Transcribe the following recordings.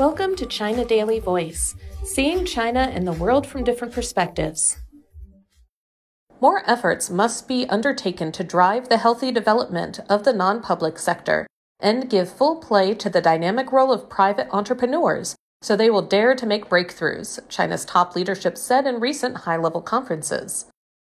Welcome to China Daily Voice, seeing China and the world from different perspectives. More efforts must be undertaken to drive the healthy development of the non public sector and give full play to the dynamic role of private entrepreneurs so they will dare to make breakthroughs, China's top leadership said in recent high level conferences.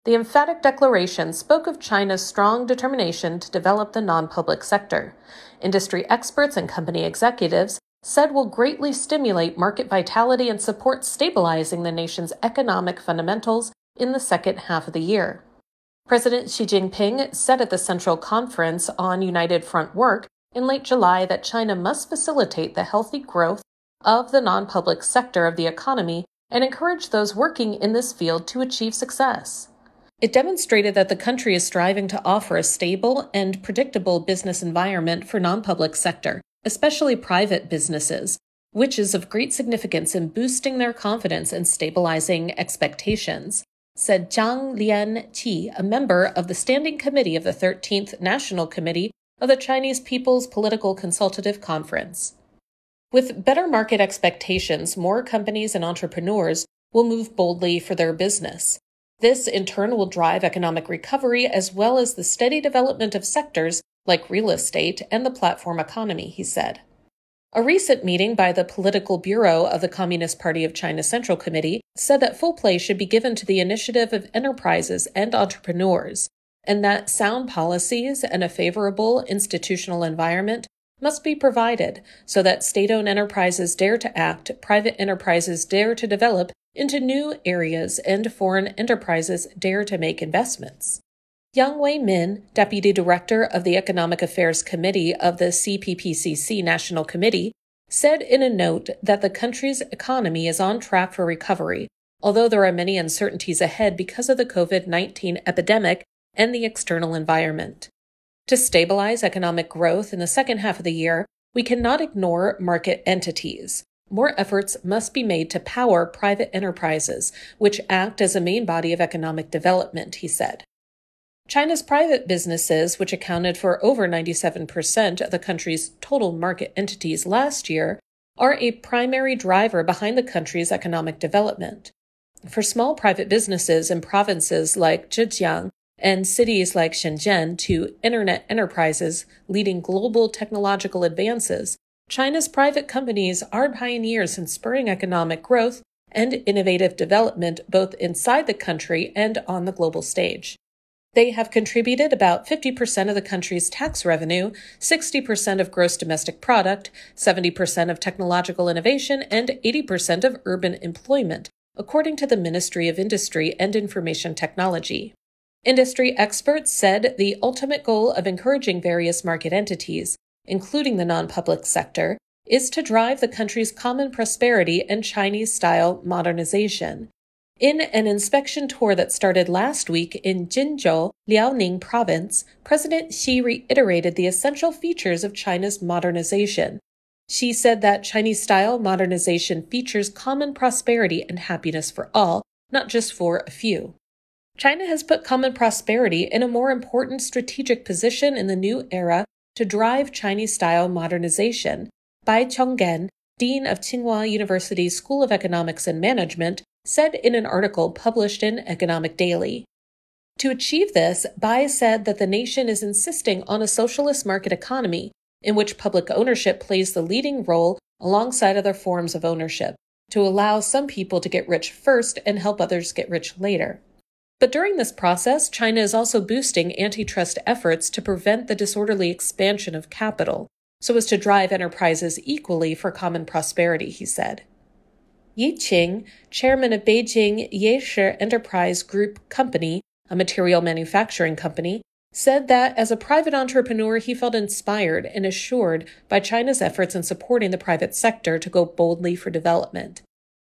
The emphatic declaration spoke of China's strong determination to develop the non public sector. Industry experts and company executives said will greatly stimulate market vitality and support stabilizing the nation's economic fundamentals in the second half of the year. President Xi Jinping said at the Central Conference on United Front Work in late July that China must facilitate the healthy growth of the non public sector of the economy and encourage those working in this field to achieve success. It demonstrated that the country is striving to offer a stable and predictable business environment for non public sector, especially private businesses, which is of great significance in boosting their confidence and stabilizing expectations, said Zhang Lianqi, a member of the Standing Committee of the 13th National Committee of the Chinese People's Political Consultative Conference. With better market expectations, more companies and entrepreneurs will move boldly for their business. This, in turn, will drive economic recovery as well as the steady development of sectors like real estate and the platform economy, he said. A recent meeting by the Political Bureau of the Communist Party of China Central Committee said that full play should be given to the initiative of enterprises and entrepreneurs, and that sound policies and a favorable institutional environment must be provided so that state owned enterprises dare to act, private enterprises dare to develop, into new areas and foreign enterprises dare to make investments. Yang Wei Min, Deputy Director of the Economic Affairs Committee of the CPPCC National Committee, said in a note that the country's economy is on track for recovery, although there are many uncertainties ahead because of the COVID 19 epidemic and the external environment. To stabilize economic growth in the second half of the year, we cannot ignore market entities more efforts must be made to power private enterprises, which act as a main body of economic development, he said. China's private businesses, which accounted for over 97% of the country's total market entities last year, are a primary driver behind the country's economic development. For small private businesses in provinces like Zhejiang and cities like Shenzhen to internet enterprises leading global technological advances, China's private companies are pioneers in spurring economic growth and innovative development both inside the country and on the global stage. They have contributed about 50% of the country's tax revenue, 60% of gross domestic product, 70% of technological innovation, and 80% of urban employment, according to the Ministry of Industry and Information Technology. Industry experts said the ultimate goal of encouraging various market entities including the non public sector, is to drive the country's common prosperity and Chinese style modernization. In an inspection tour that started last week in Jinzhou, Liaoning province, President Xi reiterated the essential features of China's modernization. Xi said that Chinese style modernization features common prosperity and happiness for all, not just for a few. China has put common prosperity in a more important strategic position in the new era to drive Chinese style modernization. Bai Chonggen, Dean of Tsinghua University's School of Economics and Management, said in an article published in Economic Daily. To achieve this, Bai said that the nation is insisting on a socialist market economy in which public ownership plays the leading role alongside other forms of ownership to allow some people to get rich first and help others get rich later. But during this process, China is also boosting antitrust efforts to prevent the disorderly expansion of capital, so as to drive enterprises equally for common prosperity, he said. Ye Qing, chairman of Beijing Yeshi Enterprise Group Company, a material manufacturing company, said that as a private entrepreneur, he felt inspired and assured by China's efforts in supporting the private sector to go boldly for development.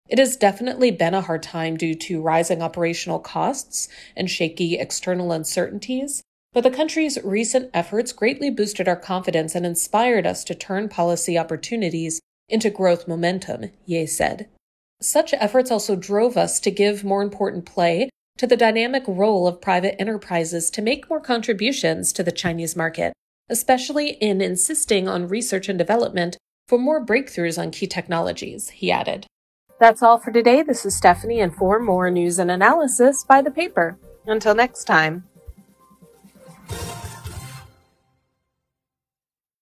It has definitely been a hard time due to rising operational costs and shaky external uncertainties, but the country's recent efforts greatly boosted our confidence and inspired us to turn policy opportunities into growth momentum, Ye said. Such efforts also drove us to give more important play to the dynamic role of private enterprises to make more contributions to the Chinese market, especially in insisting on research and development for more breakthroughs on key technologies, he added. That's all for today. This is Stephanie, and for more news and analysis, buy the paper. Until next time.